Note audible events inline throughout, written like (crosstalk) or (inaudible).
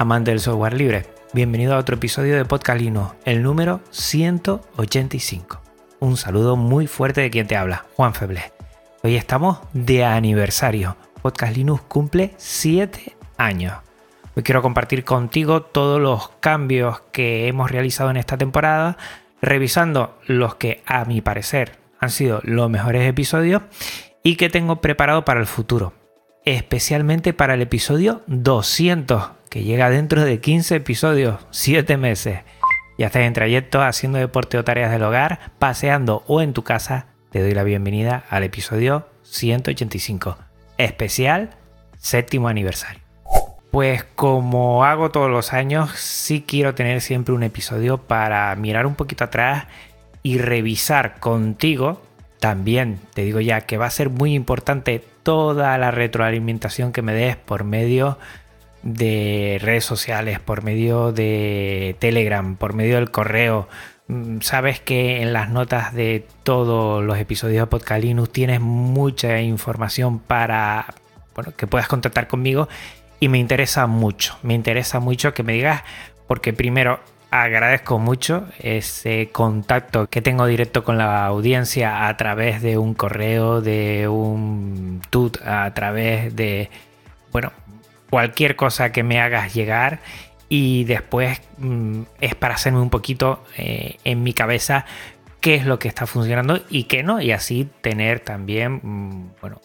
Amantes del software libre. Bienvenido a otro episodio de Podcast Linux, el número 185. Un saludo muy fuerte de quien te habla, Juan Feble. Hoy estamos de aniversario. Podcast Linux cumple 7 años. Hoy quiero compartir contigo todos los cambios que hemos realizado en esta temporada, revisando los que a mi parecer han sido los mejores episodios y que tengo preparado para el futuro especialmente para el episodio 200, que llega dentro de 15 episodios, 7 meses. Ya estás en trayecto haciendo deporte o tareas del hogar, paseando o en tu casa, te doy la bienvenida al episodio 185, especial séptimo aniversario. Pues como hago todos los años, sí quiero tener siempre un episodio para mirar un poquito atrás y revisar contigo. También te digo ya que va a ser muy importante toda la retroalimentación que me des por medio de redes sociales, por medio de Telegram, por medio del correo. Mm, sabes que en las notas de todos los episodios de Podcast tienes mucha información para bueno, que puedas contactar conmigo y me interesa mucho, me interesa mucho que me digas porque primero agradezco mucho ese contacto que tengo directo con la audiencia a través de un correo, de un tut, a través de, bueno, cualquier cosa que me hagas llegar. Y después mm, es para hacerme un poquito eh, en mi cabeza qué es lo que está funcionando y qué no. Y así tener también, mm, bueno,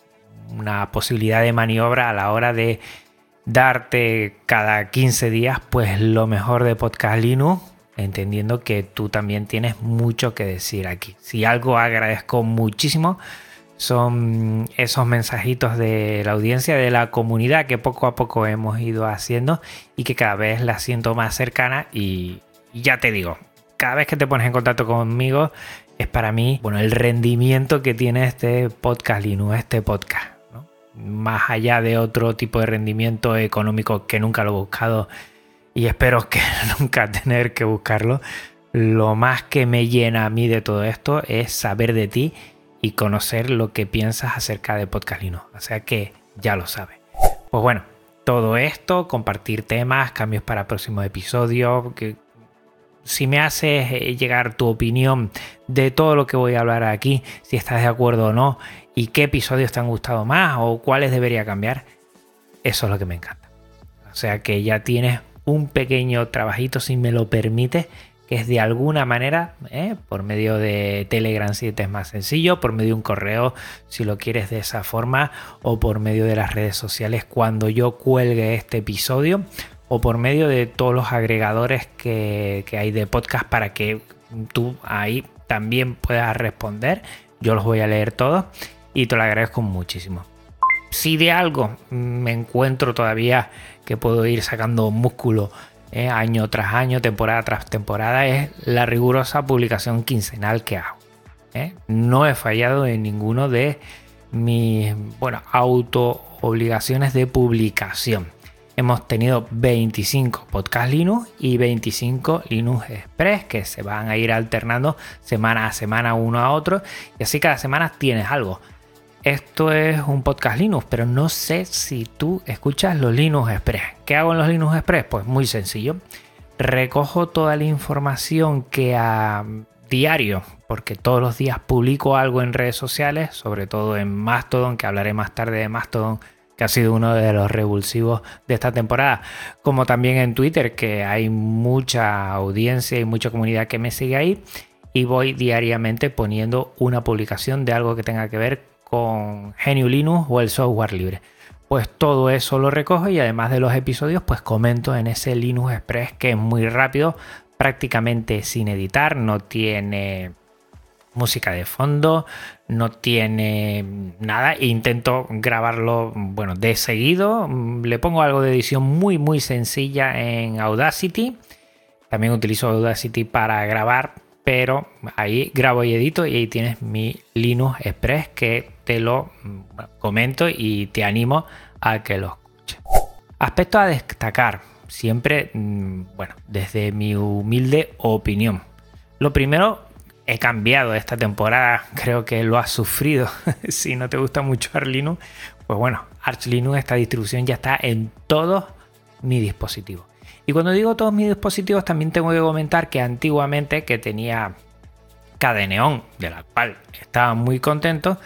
una posibilidad de maniobra a la hora de darte cada 15 días pues lo mejor de Podcast Linux, entendiendo que tú también tienes mucho que decir aquí. Si algo agradezco muchísimo son esos mensajitos de la audiencia, de la comunidad que poco a poco hemos ido haciendo y que cada vez la siento más cercana y ya te digo, cada vez que te pones en contacto conmigo es para mí, bueno, el rendimiento que tiene este podcast Linux, este podcast más allá de otro tipo de rendimiento económico que nunca lo he buscado y espero que (laughs) nunca tener que buscarlo, lo más que me llena a mí de todo esto es saber de ti y conocer lo que piensas acerca de Podcast Linux. O sea que ya lo sabes. Pues bueno, todo esto, compartir temas, cambios para próximos episodios, que si me haces eh, llegar tu opinión de todo lo que voy a hablar aquí, si estás de acuerdo o no, y qué episodios te han gustado más o cuáles debería cambiar, eso es lo que me encanta. O sea que ya tienes un pequeño trabajito, si me lo permite, que es de alguna manera, ¿eh? por medio de Telegram si te es más sencillo, por medio de un correo si lo quieres de esa forma, o por medio de las redes sociales cuando yo cuelgue este episodio, o por medio de todos los agregadores que hay de podcast para que tú ahí también puedas responder. Yo los voy a leer todos y te lo agradezco muchísimo. Si de algo me encuentro todavía que puedo ir sacando músculo eh, año tras año, temporada tras temporada, es la rigurosa publicación quincenal que hago. Eh. No he fallado en ninguno de mis bueno, auto obligaciones de publicación. Hemos tenido 25 podcast Linux y 25 Linux Express que se van a ir alternando semana a semana uno a otro y así cada semana tienes algo esto es un podcast Linux, pero no sé si tú escuchas los Linux Express. ¿Qué hago en los Linux Express? Pues muy sencillo. Recojo toda la información que a diario, porque todos los días publico algo en redes sociales, sobre todo en Mastodon, que hablaré más tarde de Mastodon, que ha sido uno de los revulsivos de esta temporada, como también en Twitter, que hay mucha audiencia y mucha comunidad que me sigue ahí, y voy diariamente poniendo una publicación de algo que tenga que ver con GNU Linux o el software libre. Pues todo eso lo recojo y además de los episodios, pues comento en ese Linux Express que es muy rápido, prácticamente sin editar, no tiene música de fondo, no tiene nada. Intento grabarlo, bueno, de seguido. Le pongo algo de edición muy, muy sencilla en Audacity. También utilizo Audacity para grabar, pero ahí grabo y edito y ahí tienes mi Linux Express que te lo comento y te animo a que lo escuches. Aspecto a destacar, siempre, mm, bueno, desde mi humilde opinión. Lo primero, he cambiado esta temporada, (laughs) creo que lo has sufrido. (laughs) si no te gusta mucho Arch Linux, pues bueno, Arch Linux, esta distribución ya está en todos mis dispositivos. Y cuando digo todos mis dispositivos, también tengo que comentar que antiguamente que tenía Cadeneon, de la cual estaba muy contento,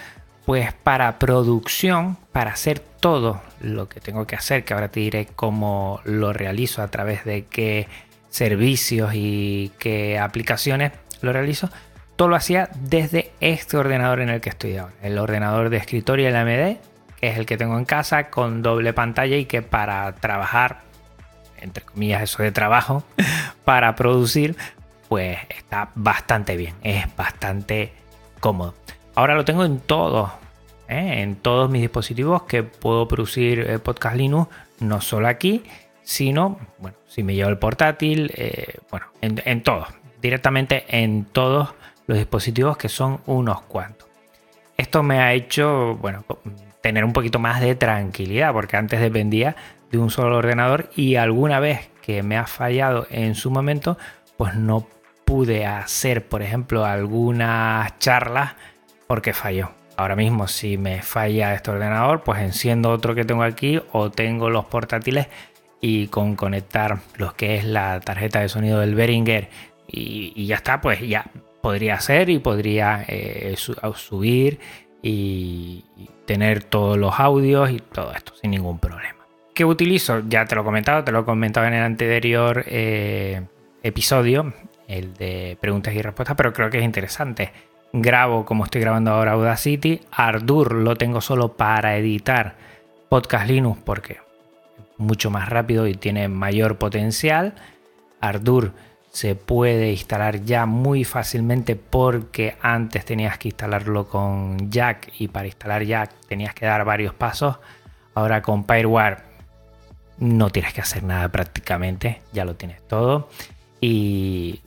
pues para producción, para hacer todo lo que tengo que hacer, que ahora te diré cómo lo realizo, a través de qué servicios y qué aplicaciones lo realizo, todo lo hacía desde este ordenador en el que estoy ahora, el ordenador de escritorio, el AMD, que es el que tengo en casa con doble pantalla y que para trabajar, entre comillas, eso de trabajo, (laughs) para producir, pues está bastante bien, es bastante cómodo. Ahora lo tengo en todo, ¿eh? en todos mis dispositivos que puedo producir eh, podcast Linux, no solo aquí, sino, bueno, si me llevo el portátil, eh, bueno, en, en todos, directamente en todos los dispositivos que son unos cuantos. Esto me ha hecho, bueno, tener un poquito más de tranquilidad, porque antes dependía de un solo ordenador y alguna vez que me ha fallado en su momento, pues no pude hacer, por ejemplo, algunas charlas porque falló. Ahora mismo, si me falla este ordenador, pues enciendo otro que tengo aquí o tengo los portátiles y con conectar lo que es la tarjeta de sonido del Behringer y, ya está, pues ya podría hacer y podría eh, subir y, tener todos los audios y todo esto sin ningún problema. ¿Qué utilizo? Ya te lo he comentado, te lo he comentado en el anterior eh, episodio, el de preguntas y respuestas, pero creo que es interesante. Grabo como estoy grabando ahora Audacity. Ardour lo tengo solo para editar Podcast Linux porque es mucho más rápido y tiene mayor potencial. Ardour se puede instalar ya muy fácilmente porque antes tenías que instalarlo con Jack y para instalar Jack tenías que dar varios pasos. Ahora con Fireware no tienes que hacer nada prácticamente, ya lo tienes todo. Y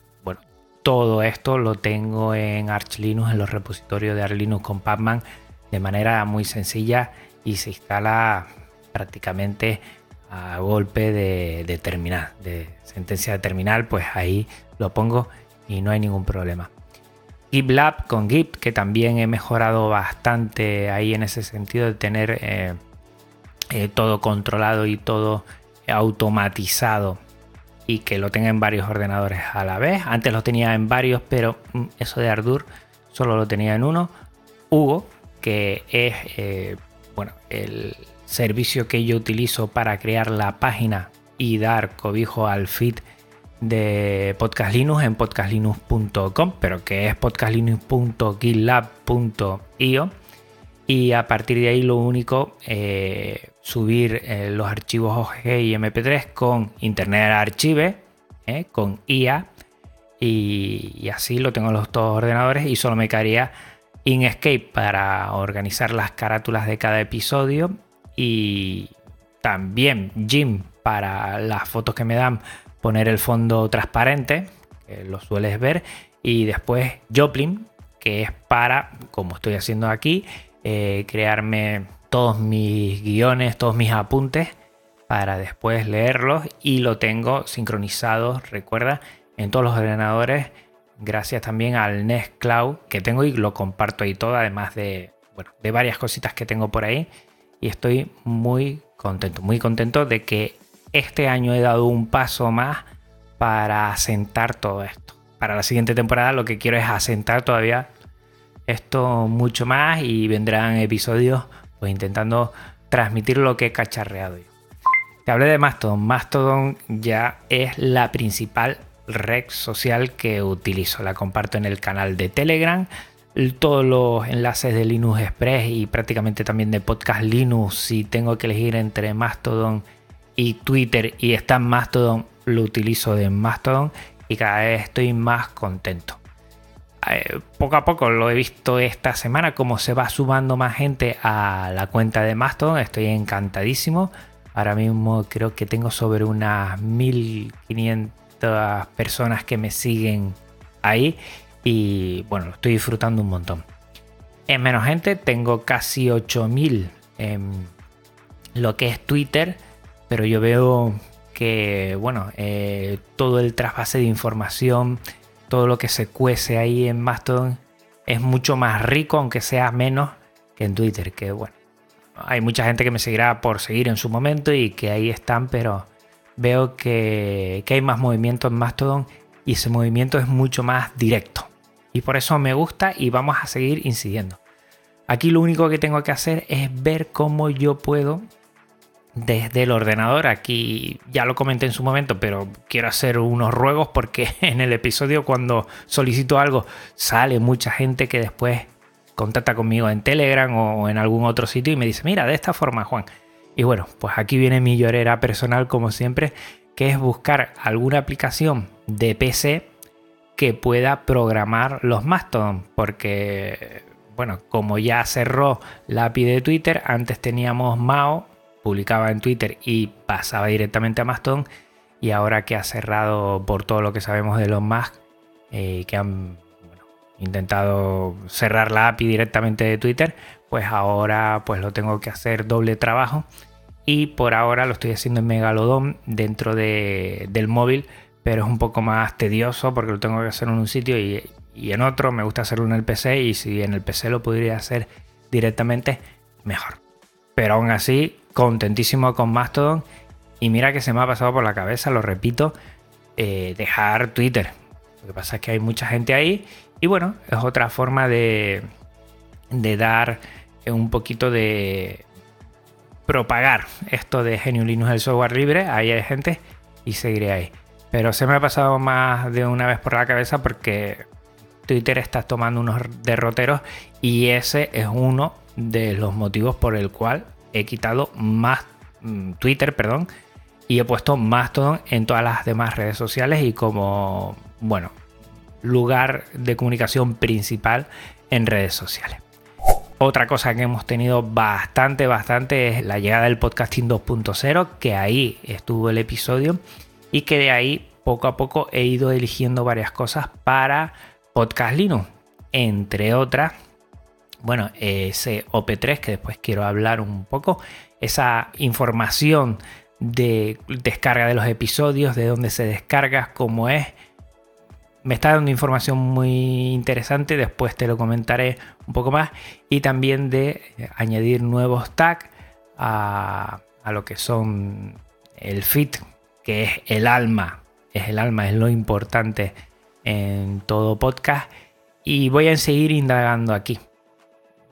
todo esto lo tengo en Arch Linux, en los repositorios de Arch Linux con Pacman de manera muy sencilla y se instala prácticamente a golpe de, terminal, de sentencia de terminal, pues ahí lo pongo y no hay ningún problema. GitLab con Git, que también he mejorado bastante ahí en ese sentido de tener eh, eh, todo controlado y todo automatizado y que lo tenga en varios ordenadores a la vez. Antes lo tenía en varios, pero mm, eso de Ardour solo lo tenía en uno. Hugo, que es eh, bueno, el, servicio que yo utilizo para crear la página y dar cobijo al feed de Podcast Linux en podcastlinux.com, pero que es podcastlinux.gitlab.io. Y a partir de ahí lo único, eh, subir eh, los archivos OGG y MP3 con Internet Archive, eh, con IA. Y, y, así lo tengo en los dos ordenadores y solo me quedaría Inkscape para organizar las carátulas de cada episodio y también Jim para las fotos que me dan poner el fondo transparente, que lo sueles ver, y después Joplin, que es para, como estoy haciendo aquí, eh, crearme todos mis guiones, todos mis apuntes para después leerlos y lo tengo sincronizado, recuerda, en todos los ordenadores, gracias también al Nest Cloud que tengo y lo comparto ahí todo, además de, bueno, de varias cositas que tengo por ahí y estoy muy contento, muy contento de que este año he dado un paso más para asentar todo esto. Para la siguiente temporada lo que quiero es asentar todavía esto mucho más y vendrán episodios pues intentando transmitir lo que he cacharreado yo. Te hablé de Mastodon. Mastodon ya es la principal red social que utilizo. La comparto en el canal de Telegram todos los enlaces de Linux Express y prácticamente también de Podcast Linux. Si tengo que elegir entre Mastodon y Twitter y está en Mastodon, lo utilizo de Mastodon y cada vez estoy más contento. Eh, poco a poco lo he visto esta semana, como se va sumando más gente a la cuenta de Mastodon. Estoy encantadísimo. Ahora mismo creo que tengo sobre unas 1500 personas que me siguen ahí. Y bueno, lo estoy disfrutando un montón. En menos gente, tengo casi 8000 en lo que es Twitter. Pero yo veo que, bueno, eh, todo el trasvase de información todo lo que se cuece ahí en Mastodon es mucho más rico, aunque sea menos que en Twitter, que bueno, hay mucha gente que me seguirá por seguir en su momento y que ahí están, pero veo que, hay más movimiento en Mastodon y ese movimiento es mucho más directo. Y por eso me gusta y vamos a seguir incidiendo. Aquí lo único que tengo que hacer es ver cómo yo puedo desde el ordenador. Aquí ya lo comenté en su momento, pero quiero hacer unos ruegos porque (laughs) en el episodio cuando solicito algo sale mucha gente que después contacta conmigo en Telegram o en algún otro sitio y me dice, mira, de esta forma, Juan. Y bueno, pues aquí viene mi llorera personal como siempre, que es buscar alguna aplicación de PC que pueda programar los Mastodon, porque bueno, como ya cerró la API de Twitter, antes teníamos Mao publicaba en Twitter y pasaba directamente a Mastodon. Y ahora que ha cerrado por todo lo que sabemos de los Musk, eh, que han intentado cerrar la API directamente de Twitter, pues ahora pues lo tengo que hacer doble trabajo. Y por ahora lo estoy haciendo en Megalodon dentro del móvil, pero es un poco más tedioso porque lo tengo que hacer en un sitio y, y en otro. Me gusta hacerlo en el PC y si en el PC lo podría hacer directamente, mejor. Pero aún así, contentísimo con Mastodon. Y mira que se me ha pasado por la cabeza, lo repito, eh, dejar Twitter. Lo que pasa es que hay mucha gente ahí. Y bueno, es otra forma de, de dar un poquito de propagar esto de Genio Linux el software libre. Ahí hay gente y seguiré ahí. Pero se me ha pasado más de una vez por la cabeza porque Twitter está tomando unos derroteros y ese es uno de los motivos por el cual he quitado más mm, Twitter, perdón, y he puesto Mastodon en todas las demás redes sociales y como, bueno, lugar de comunicación principal en redes sociales. Otra cosa que hemos tenido bastante, bastante es la llegada del podcasting 2.0, que ahí estuvo el episodio y que de ahí poco a poco he ido eligiendo varias cosas para Podcast Linux, entre otras bueno, ese OP3 que después quiero hablar un poco, esa información de descarga de los episodios, de dónde se descarga, cómo es. Me está dando información muy interesante, después te lo comentaré un poco más. Y también de añadir nuevos tags a, a lo que son el fit, que es el alma, es el alma, es lo importante en todo podcast. Y voy a seguir indagando aquí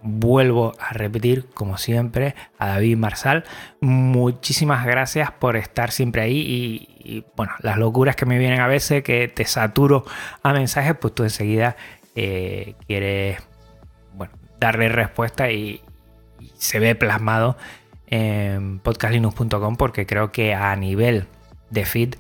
vuelvo a repetir, como siempre, a David Marsal. Muchísimas gracias por estar siempre ahí y, bueno, las locuras que me vienen a veces, que te saturo a mensajes, pues tú enseguida eh, quieres darle respuesta y, se ve plasmado en podcastlinux.com porque creo que a nivel de feed,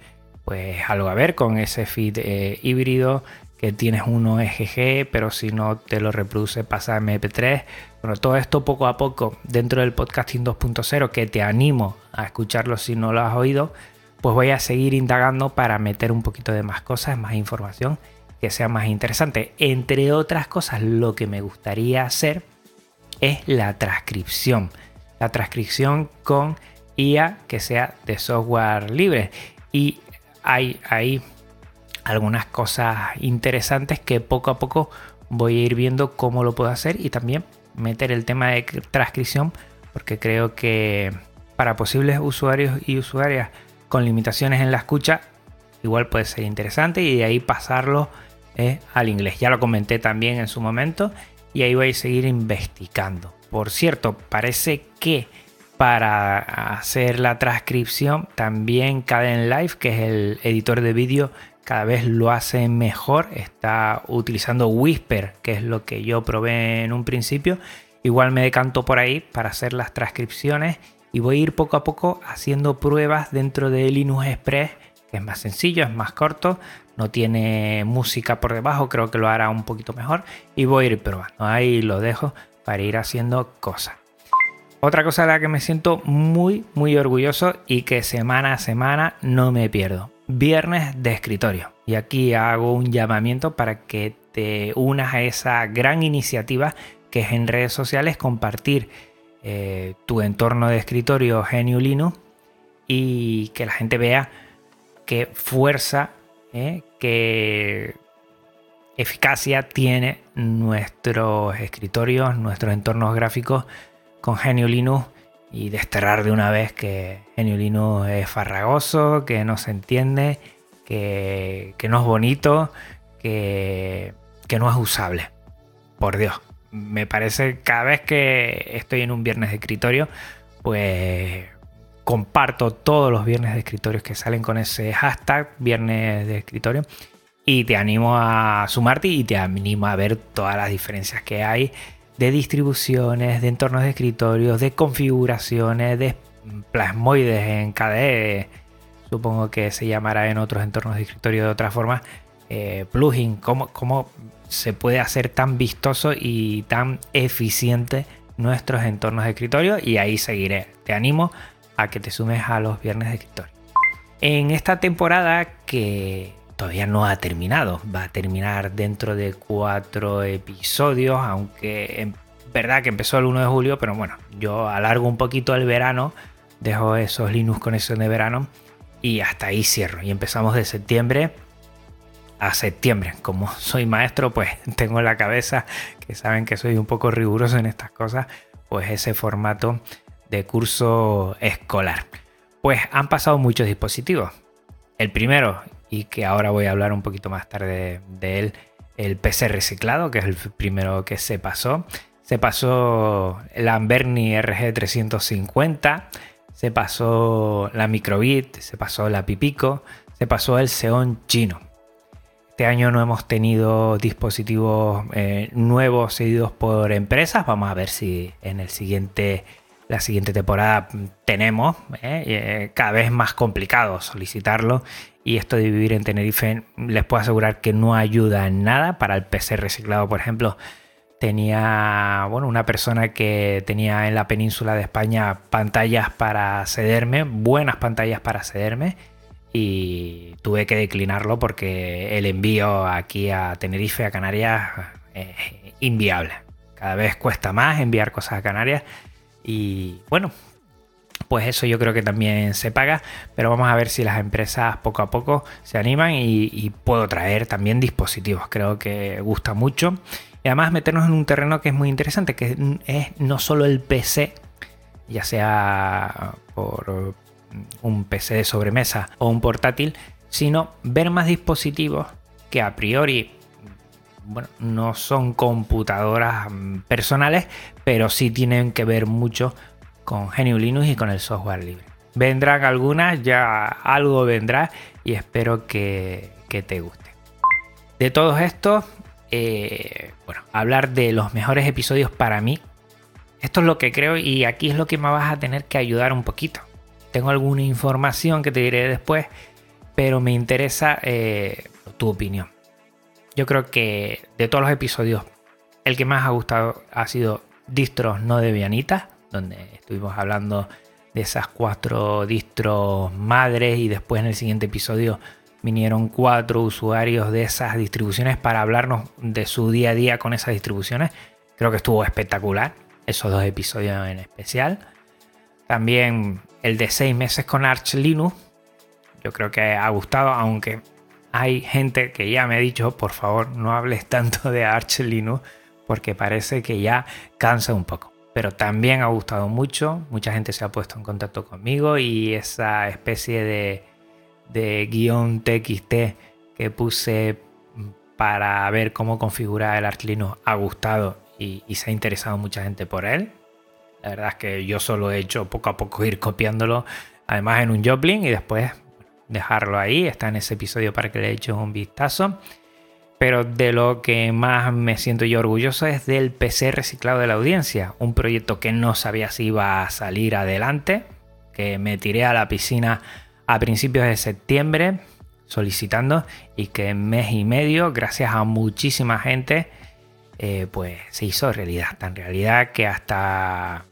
pues algo a ver con ese feed eh, híbrido que tienes uno EGG, pero si no te lo reproduce pasa a MP3. Bueno, todo esto poco a poco dentro del podcasting 2.0 que te animo a escucharlo si no lo has oído, pues voy a seguir indagando para meter un poquito de más cosas, más información que sea más interesante. Entre otras cosas, lo que me gustaría hacer es la transcripción. La transcripción con IA que sea de software libre. Y hay ahí algunas cosas interesantes que poco a poco voy a ir viendo cómo lo puedo hacer y también meter el tema de transcripción porque creo que para posibles usuarios y usuarias con limitaciones en la escucha igual puede ser interesante y de ahí pasarlo eh, al inglés. Ya lo comenté también en su momento y ahí voy a seguir investigando. Por cierto, parece que para hacer la transcripción también Caden Live, que es el editor de vídeo cada vez lo hace mejor, está utilizando Whisper, que es lo que yo probé en un principio. Igual me decanto por ahí para hacer las transcripciones y voy a ir poco a poco haciendo pruebas dentro de Linux Express, que es más sencillo, es más corto, no tiene música por debajo, creo que lo hará un poquito mejor y voy a ir probando. Ahí lo dejo para ir haciendo cosas. Otra cosa de la que me siento muy, muy orgulloso y que semana a semana no me pierdo. Viernes de escritorio. Y aquí hago un llamamiento para que te unas a esa gran iniciativa que es en redes sociales compartir eh, tu entorno de escritorio Genio y que la gente vea qué fuerza, eh, qué eficacia tiene nuestros escritorios, nuestros entornos gráficos con Genio Linux y desterrar de una vez que Genio Linux es farragoso, que no se entiende, que, no es bonito, que, que no es usable. Por Dios, me parece cada vez que estoy en un viernes de escritorio, pues comparto todos los viernes de escritorio que salen con ese hashtag viernes de escritorio y te animo a sumarte y te animo a ver todas las diferencias que hay de distribuciones, de entornos de escritorios, de configuraciones, de plasmoides en KDE, supongo que se llamará en otros entornos de escritorio de otra forma, eh, plugin, cómo, cómo se puede hacer tan vistoso y tan eficiente nuestros entornos de escritorio y ahí seguiré. Te animo a que te sumes a los viernes de escritorio. En esta temporada que todavía no ha terminado. Va a terminar dentro de cuatro episodios, aunque en verdad que empezó el 1 de julio, pero bueno, yo alargo un poquito el verano, dejo esos Linux Conexión de verano y hasta ahí cierro. Y empezamos de septiembre a septiembre. Como soy maestro, pues (laughs) tengo en la cabeza, que saben que soy un poco riguroso en estas cosas, pues ese formato de curso escolar. Pues han pasado muchos dispositivos. El primero, y que ahora voy a hablar un poquito más tarde de él, el PC reciclado, que es el primero que se pasó. Se pasó el Amberni RG350, se pasó la Microbit, se pasó la Pipico, se pasó el Xeon chino. Este año no hemos tenido dispositivos eh, nuevos seguidos por empresas. Vamos a ver si en el siguiente, la siguiente temporada tenemos. Eh, eh, cada vez más complicado solicitarlo y esto de vivir en Tenerife les puedo asegurar que no ayuda en nada para el PC reciclado, por ejemplo. Tenía, bueno, una persona que tenía en la península de España pantallas para cederme, buenas pantallas para cederme, y tuve que declinarlo porque el envío aquí a Tenerife, a Canarias, es inviable. Cada vez cuesta más enviar cosas a Canarias y bueno, pues eso yo creo que también se paga, pero vamos a ver si las empresas poco a poco se animan y, puedo traer también dispositivos, creo que gusta mucho. Y además meternos en un terreno que es muy interesante, que es no solo el PC, ya sea por un PC de sobremesa o un portátil, sino ver más dispositivos que a priori bueno, no son computadoras mm, personales, pero sí tienen que ver mucho con GNU Linux y con el software libre. Vendrán algunas, ya algo vendrá y espero que, te guste. De todos estos, eh, bueno, hablar de los mejores episodios para mí. Esto es lo que creo y aquí es lo que me vas a tener que ayudar un poquito. Tengo alguna información que te diré después, pero me interesa eh, tu opinión. Yo creo que de todos los episodios, el que más ha gustado ha sido Distros no de Vianita donde estuvimos hablando de esas cuatro distros madres y después en el siguiente episodio vinieron cuatro usuarios de esas distribuciones para hablarnos de su día a día con esas distribuciones. Creo que estuvo espectacular esos dos episodios en especial. También el de seis meses con Arch Linux. Yo creo que ha gustado, aunque hay gente que ya me ha dicho, por favor, no hables tanto de Arch Linux porque parece que ya cansa un poco pero también ha gustado mucho. Mucha gente se ha puesto en contacto conmigo y esa especie de, guion TXT que puse para ver cómo configurar el Arch Linux ha gustado y, se ha interesado mucha gente por él. La verdad es que yo solo he hecho poco a poco ir copiándolo, además en un Joplin y después dejarlo ahí. Está en ese episodio para que le eches un vistazo. Pero de lo que más me siento yo orgulloso es del PC reciclado de la audiencia, un proyecto que no sabía si iba a salir adelante, que me tiré a la piscina a principios de septiembre, solicitando y que en mes y medio, gracias a muchísima gente, eh, pues se hizo realidad. Tan realidad que hasta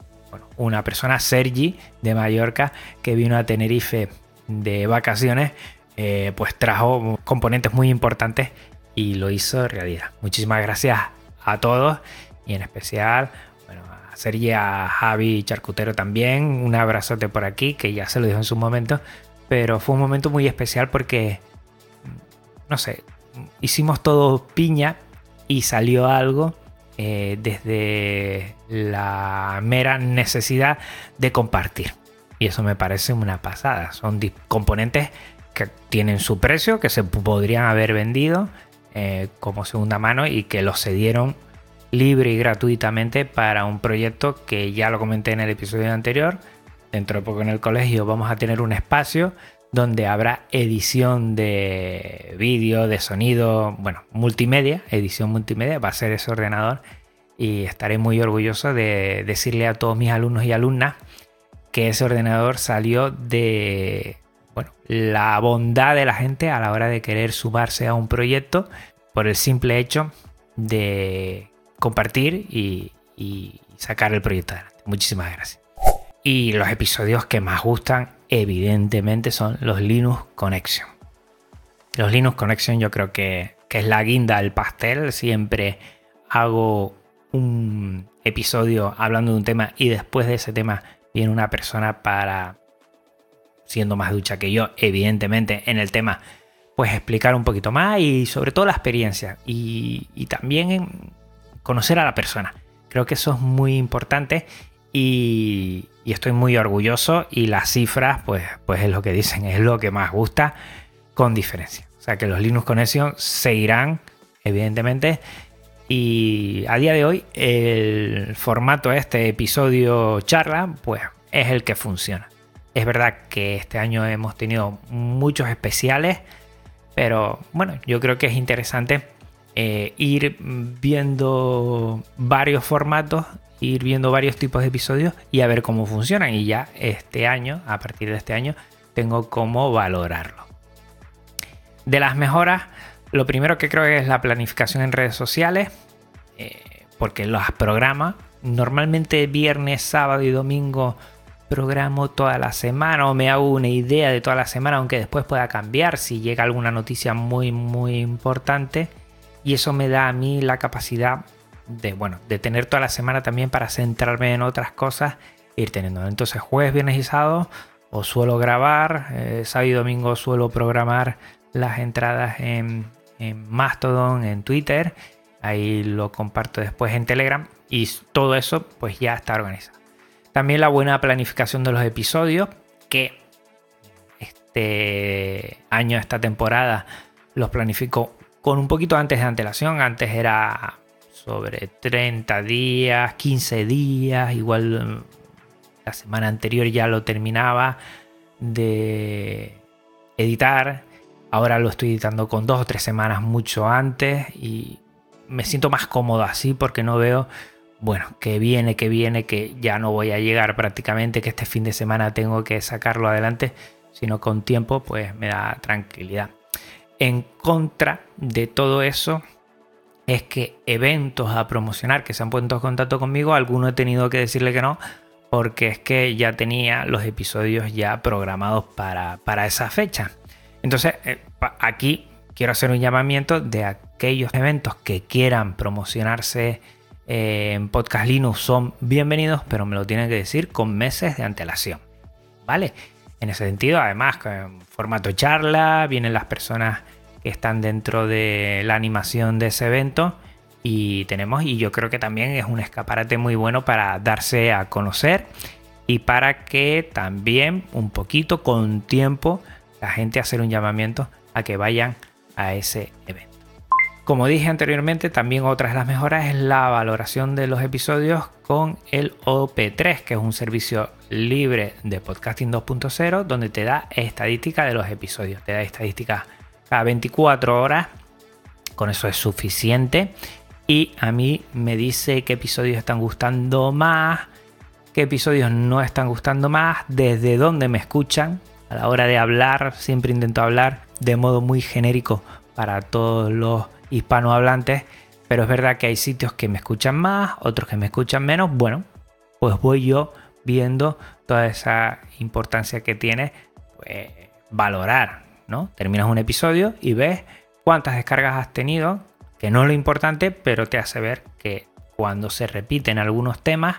una persona, Sergi, de Mallorca, que vino a Tenerife de vacaciones, eh, pues trajo componentes muy importantes y lo hizo realidad. Muchísimas gracias a todos y en especial bueno, a Sergi, a Javi Charcutero también. Un abrazote por aquí, que ya se lo dijo en su momento, pero fue un momento muy especial porque, no sé, hicimos todo piña y salió algo eh, desde la mera necesidad de compartir. Y eso me parece una pasada. Son componentes que tienen su precio, que se podrían haber vendido eh, como segunda mano y que los cedieron libre y gratuitamente para un proyecto que ya lo comenté en el episodio anterior. Dentro de poco en el colegio vamos a tener un espacio donde habrá edición de vídeo, de sonido, bueno, multimedia, edición multimedia, va a ser ese ordenador y estaré muy orgulloso de decirle a todos mis alumnos y alumnas que ese ordenador salió de bueno, la bondad de la gente a la hora de querer sumarse a un proyecto por el simple hecho de compartir y, sacar el proyecto adelante. Muchísimas gracias. Y los episodios que más gustan evidentemente son los Linux Connection. Los Linux Connection yo creo que, es la guinda del pastel. Siempre hago un episodio hablando de un tema y después de ese tema viene una persona para, siendo más ducha que yo, evidentemente en el tema, pues explicar un poquito más y sobre todo la experiencia y, y también conocer a la persona. Creo que eso es muy importante y, estoy muy orgulloso y las cifras, pues, pues es lo que dicen, es lo que más gusta con diferencia. O sea que los Linux Connection seguirán, evidentemente, y a día de hoy el formato este episodio charla, pues es el que funciona. Es verdad que este año hemos tenido muchos especiales, pero bueno, yo creo que es interesante eh, ir viendo varios formatos ir viendo varios tipos de episodios y a ver cómo funcionan. Y ya este año, a partir de este año, tengo cómo valorarlo. De las mejoras, lo primero que creo es la planificación en redes sociales, eh, porque los programa. Normalmente viernes, sábado y domingo programo toda la semana o me hago una idea de toda la semana, aunque después pueda cambiar si llega alguna noticia muy, muy importante. Y eso me da a mí la capacidad de, bueno, de tener toda la semana también para centrarme en otras cosas e ir teniendo. Entonces, jueves, viernes y sábado o suelo grabar, eh, sábado y domingo suelo programar las entradas en, en Mastodon, en Twitter, ahí lo comparto después en Telegram y todo eso pues ya está organizado. También la buena planificación de los episodios, que este año, esta temporada, los planifico con un poquito antes de antelación. Antes era sobre 30 días, 15 días, igual mm, la semana anterior ya lo terminaba de editar. Ahora lo estoy editando con dos o tres semanas mucho antes y me siento más cómodo así porque no veo, bueno, que viene, que viene, que ya no voy a llegar prácticamente, que este fin de semana tengo que sacarlo adelante, sino con tiempo pues me da tranquilidad. En contra de todo eso, es que eventos a promocionar que se han puesto en contacto conmigo, algunos he tenido que decirle que no, porque es que ya tenía los episodios ya programados para, esa fecha. Entonces, eh, aquí quiero hacer un llamamiento de aquellos eventos que quieran promocionarse en Podcast Linux son bienvenidos, pero me lo tienen que decir con meses de antelación. ¿Vale? En ese sentido, además, en formato charla, vienen las personas están dentro de la animación de ese evento y tenemos y yo creo que también es un escaparate muy bueno para darse a conocer y para que también un poquito con tiempo la gente hacer un llamamiento a que vayan a ese evento. Como dije anteriormente, también otra de las mejoras es la valoración de los episodios con el OP3, que es un servicio libre de podcasting 2.0 donde te da estadística de los episodios, te da estadísticas a 24 horas. Con eso es suficiente. Y a mí me dice qué episodios están gustando más, qué episodios no están gustando más, desde dónde me escuchan. a la hora de hablar siempre intento hablar de modo muy genérico para todos los hispanohablantes, pero es verdad que hay sitios que me escuchan más, otros que me escuchan menos. Bueno, pues voy yo viendo toda esa importancia que tiene pues, valorar, ¿no? Terminas un episodio y ves cuántas descargas has tenido, que no es lo importante, pero te hace ver que cuando se repiten algunos temas,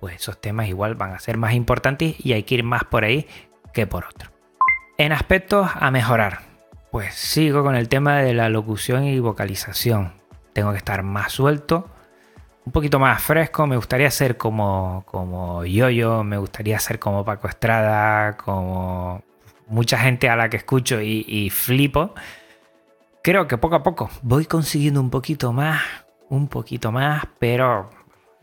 pues esos temas igual van a ser más importantes y hay que ir más por ahí que por otro. En aspectos a mejorar, pues sigo con el tema de la locución y vocalización. Tengo que estar más suelto, un poquito más fresco. Me gustaría ser como, como Yoyo, me gustaría ser como Paco Estrada, como mucha gente a la que escucho y, flipo. Creo que poco a poco voy consiguiendo un poquito más, un poquito más, pero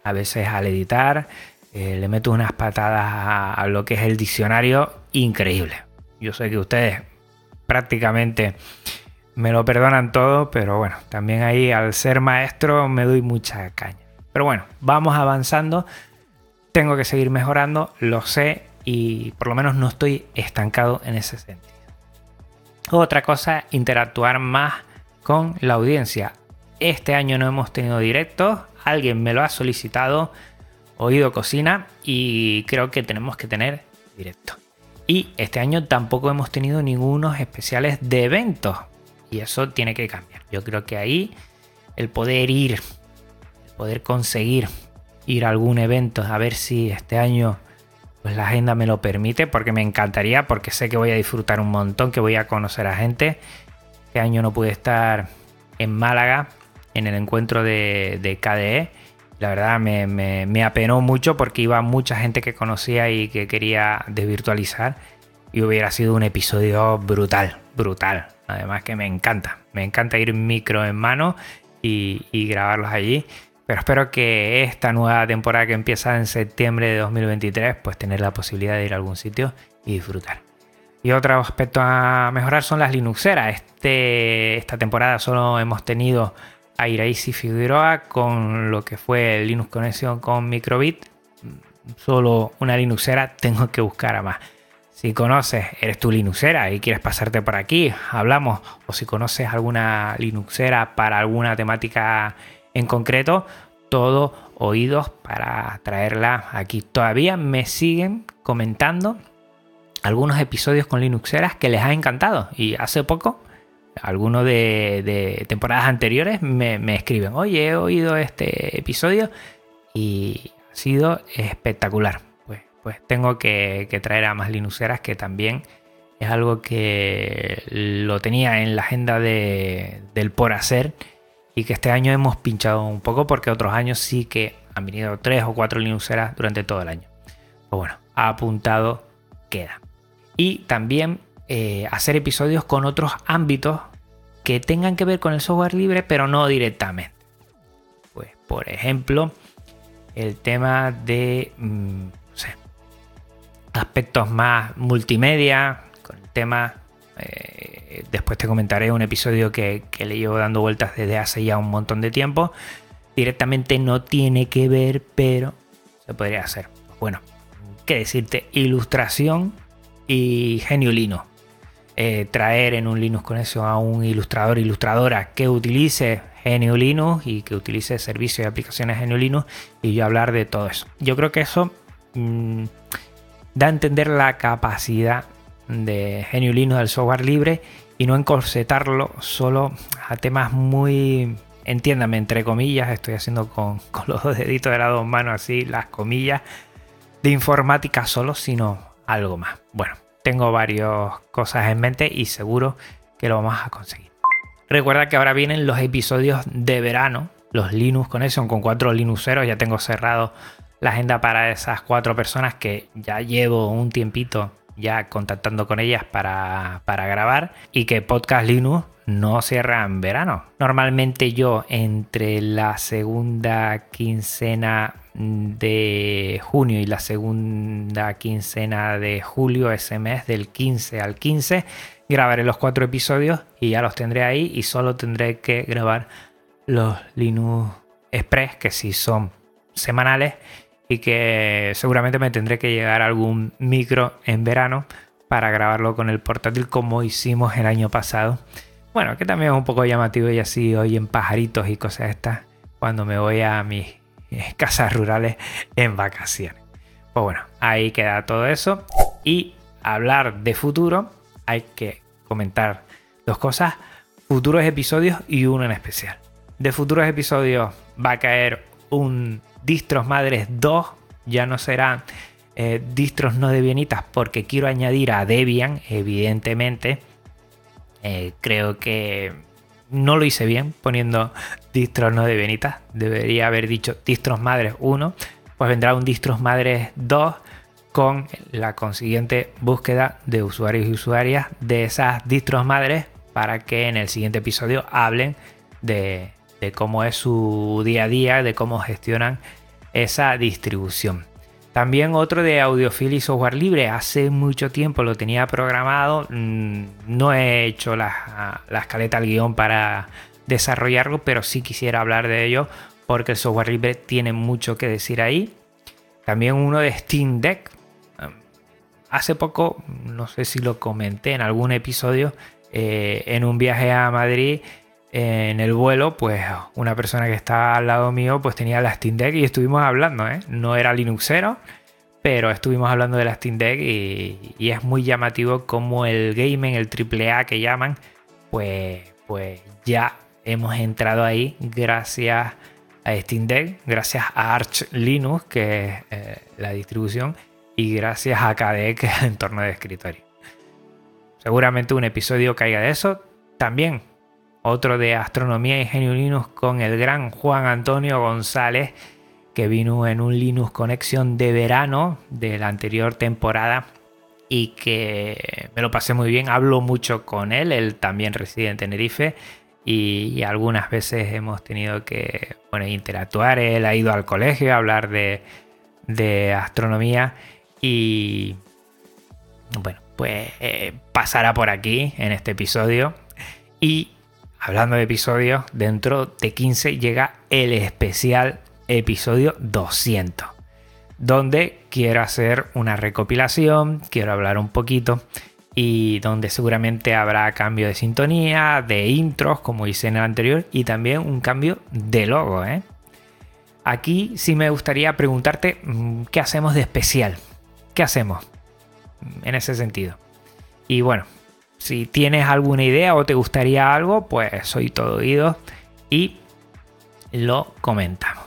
a veces al editar eh, le meto unas patadas a, lo que es el diccionario increíble. Yo sé que ustedes prácticamente me lo perdonan todo, pero bueno, también ahí al ser maestro me doy mucha caña. Pero bueno, vamos avanzando. Tengo que seguir mejorando, lo sé y por lo menos no estoy estancado en ese sentido. Otra cosa, interactuar más con la audiencia. Este año no hemos tenido directos, alguien me lo ha solicitado, Oído Cocina, y creo que tenemos que tener directo. Y este año tampoco hemos tenido ningunos especiales de eventos, y eso tiene que cambiar. Yo creo que ahí el poder ir, el poder conseguir ir a algún evento, a ver si este año pues la agenda me lo permite, porque me encantaría, porque sé que voy a disfrutar un montón, que voy a conocer a gente. Este año no pude estar en Málaga, en el encuentro de, KDE. La verdad me, apenó mucho porque iba mucha gente que conocía y que quería desvirtualizar. Y hubiera sido un episodio brutal, brutal. Además que me encanta. Me encanta ir micro en mano y, y grabarlos allí. Pero espero que esta nueva temporada que empieza en septiembre de 2023, pues tener la posibilidad de ir a algún sitio y disfrutar. Y otro aspecto a mejorar son las Linuxeras. Este, esta temporada solo hemos tenido a Figueroa con lo que fue Linux Conexión con Microbit. Solo una Linuxera, tengo que buscar a más. Si conoces, eres tu Linuxera y quieres pasarte por aquí, hablamos. O si conoces alguna Linuxera para alguna temática en concreto, todo oídos para traerla aquí. Todavía me siguen comentando algunos episodios con Linuxeras que les ha encantado. Y hace poco algunos de, temporadas anteriores me, escriben, oye, he oído este episodio y ha sido espectacular. Pues, pues tengo que, traer a más linuxeras que también es algo que lo tenía en la agenda del por hacer y que este año hemos pinchado un poco porque otros años sí que han venido tres o cuatro linuxeras durante todo el año. Pues bueno, apuntado queda. Y también eh, hacer episodios con otros ámbitos que tengan que ver con el software libre, pero no directamente. Pues, por ejemplo, el tema de mm, aspectos más multimedia, con el tema. Eh, después te comentaré un episodio que, que le llevo dando vueltas desde hace ya un montón de tiempo. Directamente no tiene que ver, pero se podría hacer. Bueno, qué decirte, ilustración y geniulino. Eh, traer en un Linux eso a un ilustrador ilustradora que utilice GNU Linux y que utilice servicios y aplicaciones GNU Linux y yo hablar de todo eso. Yo creo que eso mm, da a entender la capacidad de GNU Linux del software libre y no encorsetarlo solo a temas muy, entiéndame, entre comillas, estoy haciendo con, (laughs) con los dos deditos de las dos manos así, las comillas, de informática solo, sino algo más. Bueno, tengo varias cosas en mente y seguro que lo vamos a conseguir. Recuerda que ahora vienen los episodios de verano, los Linux Connection con cuatro Linuxeros. Ya tengo cerrado la agenda para esas cuatro personas que ya llevo un tiempito ya contactando con ellas para, para grabar y que Podcast Linux no cierra en verano. Normalmente yo entre la segunda quincena de junio y la segunda quincena de julio, ese mes del 15 al 15, grabaré los cuatro episodios y ya los tendré ahí y solo tendré que grabar los Linux Express, que sí son semanales y que seguramente me tendré que llegar algún micro en verano para grabarlo con el portátil como hicimos el año pasado. Bueno, que también es un poco llamativo y así hoy en pajaritos y cosas estas cuando me voy a mis (laughs) casas rurales en vacaciones. Pues bueno, ahí queda todo eso. Y hablar de futuro, hay que comentar dos cosas, futuros episodios y uno en especial. De futuros episodios va a caer un Distros Madres 2, ya no será eh, distros no debianitas porque quiero añadir a Debian, evidentemente. Eh, creo que no lo hice bien poniendo distros no debianitas. Debería haber dicho distros madres 1. Pues vendrá un distros madres 2 con la consiguiente búsqueda de usuarios y usuarias de esas distros madres para que en el siguiente episodio hablen de, de cómo es su día a día, de cómo gestionan esa distribución. También otro de Audiophile y software libre. Hace mucho tiempo lo tenía programado. Mm, no he hecho la, escaleta al guion para desarrollarlo, pero sí quisiera hablar de ello porque el software libre tiene mucho que decir ahí. También uno de Steam Deck. Hace poco, no sé si lo comenté en algún episodio, eh, en un viaje a Madrid, en el vuelo, pues una persona que estaba al lado mío, pues tenía la Steam Deck y estuvimos hablando, ¿eh? No era Linuxero, pero estuvimos hablando de la Steam Deck y, es muy llamativo como el gaming, el AAA que llaman, pues, pues ya hemos entrado ahí gracias a Steam Deck, gracias a Arch Linux, que es eh, la distribución, y gracias a KDE, que es el (laughs) entorno de escritorio. Seguramente un episodio caiga de eso. También otro de Astronomía y Genio Linux con el gran Juan Antonio González, que vino en un Linux Conexión de verano de la anterior temporada y que me lo pasé muy bien. Hablo mucho con él, él también reside en Tenerife y, algunas veces hemos tenido que interactuar. Él ha ido al colegio a hablar de, de astronomía y bueno, pues eh, pasará por aquí en este episodio. Y hablando de episodios, dentro de 15 llega el especial episodio 200, donde quiero hacer una recopilación, quiero hablar un poquito y donde seguramente habrá cambio de sintonía, de intros, como hice en el anterior, y también un cambio de logo. ¿eh? Aquí sí me gustaría preguntarte mm, qué hacemos de especial, qué hacemos en ese sentido. Y bueno, si tienes alguna idea o te gustaría algo, pues soy todo oído y lo comentamos.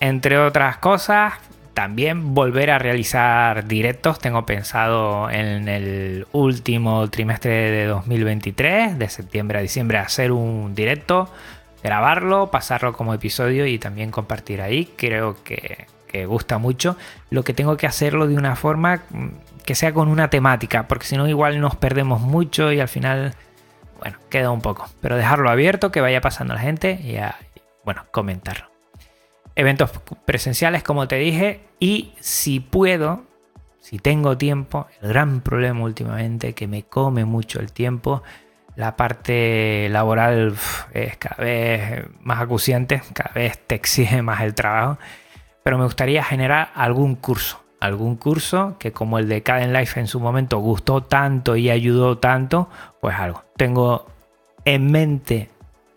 Entre otras cosas, también volver a realizar directos. Tengo pensado en el último trimestre de 2023, de septiembre a diciembre, hacer un directo, grabarlo, pasarlo como episodio y también compartir ahí. Creo que, que gusta mucho. Lo que tengo que hacerlo de una forma que sea con una temática, porque si no igual nos perdemos mucho y al final, bueno, queda un poco. Pero dejarlo abierto, que vaya pasando la gente y, bueno, comentarlo. Eventos presenciales, como te dije, y si puedo, si tengo tiempo, el gran problema últimamente que me come mucho el tiempo, la parte laboral es cada vez más acuciante, cada vez te exige más el trabajo, pero me gustaría generar algún curso, algún curso que como el de Caden Life en su momento gustó tanto y ayudó tanto, pues algo. Tengo en mente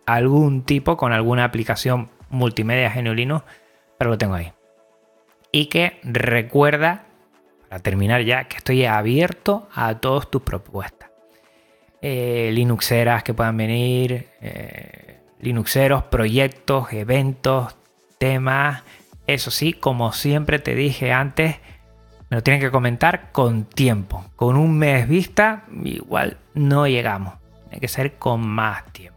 algún tipo con alguna aplicación multimedia Geniolino, pero lo tengo ahí. Y que recuerda, para terminar ya, que estoy abierto a todas tus propuestas. Eh, Linuxeras que puedan venir, eh, Linuxeros, proyectos, eventos, temas. Eso sí, como siempre te dije antes, me lo tienen que comentar con tiempo. Con un mes vista, igual no llegamos. Tiene que ser con más tiempo.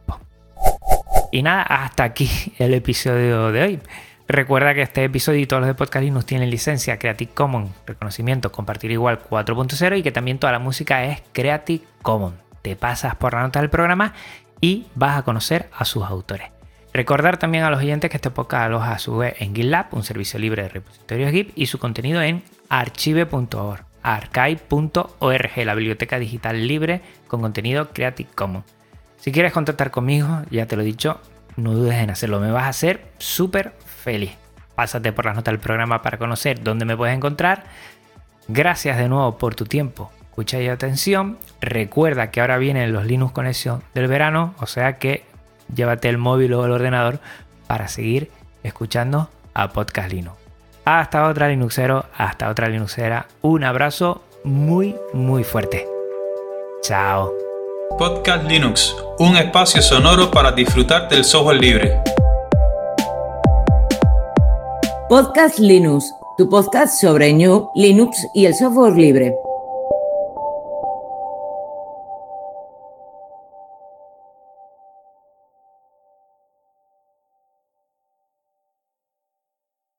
Y nada, hasta aquí el episodio de hoy. Recuerda que este episodio y todos los de Podcast Linux tienen licencia Creative Commons, reconocimiento, compartir igual 4.0 y que también toda la música es Creative Commons. Te pasas por la nota del programa y vas a conocer a sus autores. Recordar también a los oyentes que este podcast aloja a su vez en GitLab, un servicio libre de repositorios Git, y su contenido en archive.org, archive.org, la biblioteca digital libre con contenido Creative Commons. Si quieres contactar conmigo, ya te lo he dicho, no dudes en hacerlo, me vas a hacer súper feliz. Pásate por las notas del programa para conocer dónde me puedes encontrar. Gracias de nuevo por tu tiempo, escucha y atención. Recuerda que ahora vienen los Linux Conexión del verano, o sea que llévate el móvil o el ordenador para seguir escuchando a Podcast Linux. Hasta otra Linuxero, hasta otra Linuxera. Un abrazo muy, muy fuerte. Chao. Podcast Linux, un espacio sonoro para disfrutar del software libre. Podcast Linux, tu podcast sobre New, Linux y el software libre.